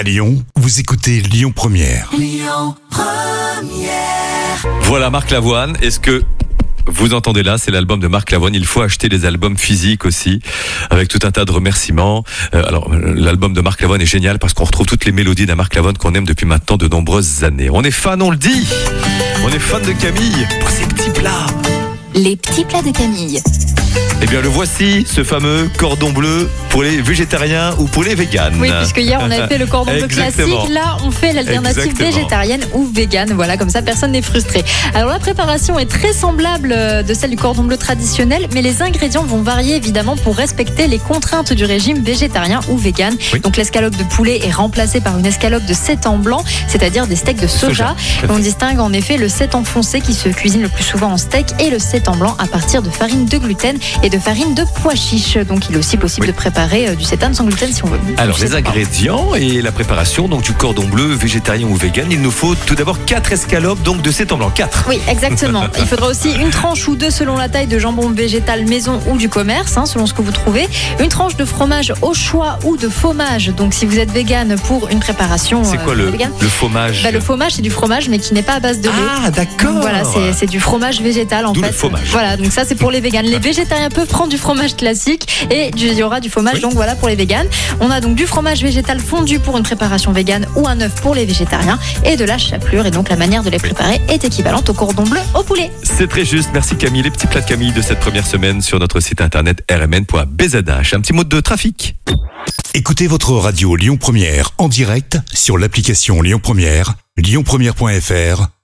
À Lyon, vous écoutez Lyon Première. Voilà Marc Lavoine. Est-ce que vous entendez là, c'est l'album de Marc Lavoine. Il faut acheter des albums physiques aussi, avec tout un tas de remerciements. Euh, alors, l'album de Marc Lavoine est génial parce qu'on retrouve toutes les mélodies d'un Marc Lavoine qu'on aime depuis maintenant de nombreuses années. On est fan, on le dit. On est fan de Camille pour ses petits plats. Les petits plats de Camille. Eh bien, le voici, ce fameux cordon bleu pour les végétariens ou pour les véganes. Oui, puisque hier on avait fait le cordon bleu classique, là on fait l'alternative végétarienne ou végane. Voilà, comme ça personne n'est frustré. Alors la préparation est très semblable euh, de celle du cordon bleu traditionnel, mais les ingrédients vont varier évidemment pour respecter les contraintes du régime végétarien ou végane. Oui. Donc l'escalope de poulet est remplacée par une escalope de sétan blanc, c'est-à-dire des steaks de soja. Soja. On distingue en effet le sétan foncé qui se cuisine le plus souvent en steak et le sétan blanc à partir de farine de gluten et de farine de pois chiche. Donc il est aussi possible Oui. de préparer euh, du sétan sans gluten si on veut. Alors, les ingrédients et la préparation donc du cordon bleu, végétarien ou vegan, il nous faut tout d'abord 4 escalopes donc de en blanc. 4. Oui, exactement. Il faudra aussi une tranche ou deux selon la taille de jambon végétal maison ou du commerce, hein, selon ce que vous trouvez. Une tranche de fromage au choix ou de fromage. Donc, si vous êtes vegan pour une préparation. C'est quoi euh, le, vegan, le fromage? Bah, Le fromage, c'est du fromage, mais qui n'est pas à base de lait. Ah, d'accord. Voilà, c'est- du fromage végétal en fait. le fromage. Voilà, donc ça c'est pour les véganes. Les végétariens peuvent prendre du fromage classique et du- il y aura du fromage Oui. donc voilà pour les véganes. On a donc du fromage végétal fondu pour une préparation végane ou un œuf pour les végétariens et de la chapelure et donc la manière de les préparer est équivalente au cordon bleu au poulet. C'est très juste. Merci Camille. Les petits plats de Camille de cette première semaine sur notre site internet rmn.bzh. Un petit mot de trafic. Écoutez votre radio Lyon Première en direct sur l'application Lyon Première, lyonpremière.fr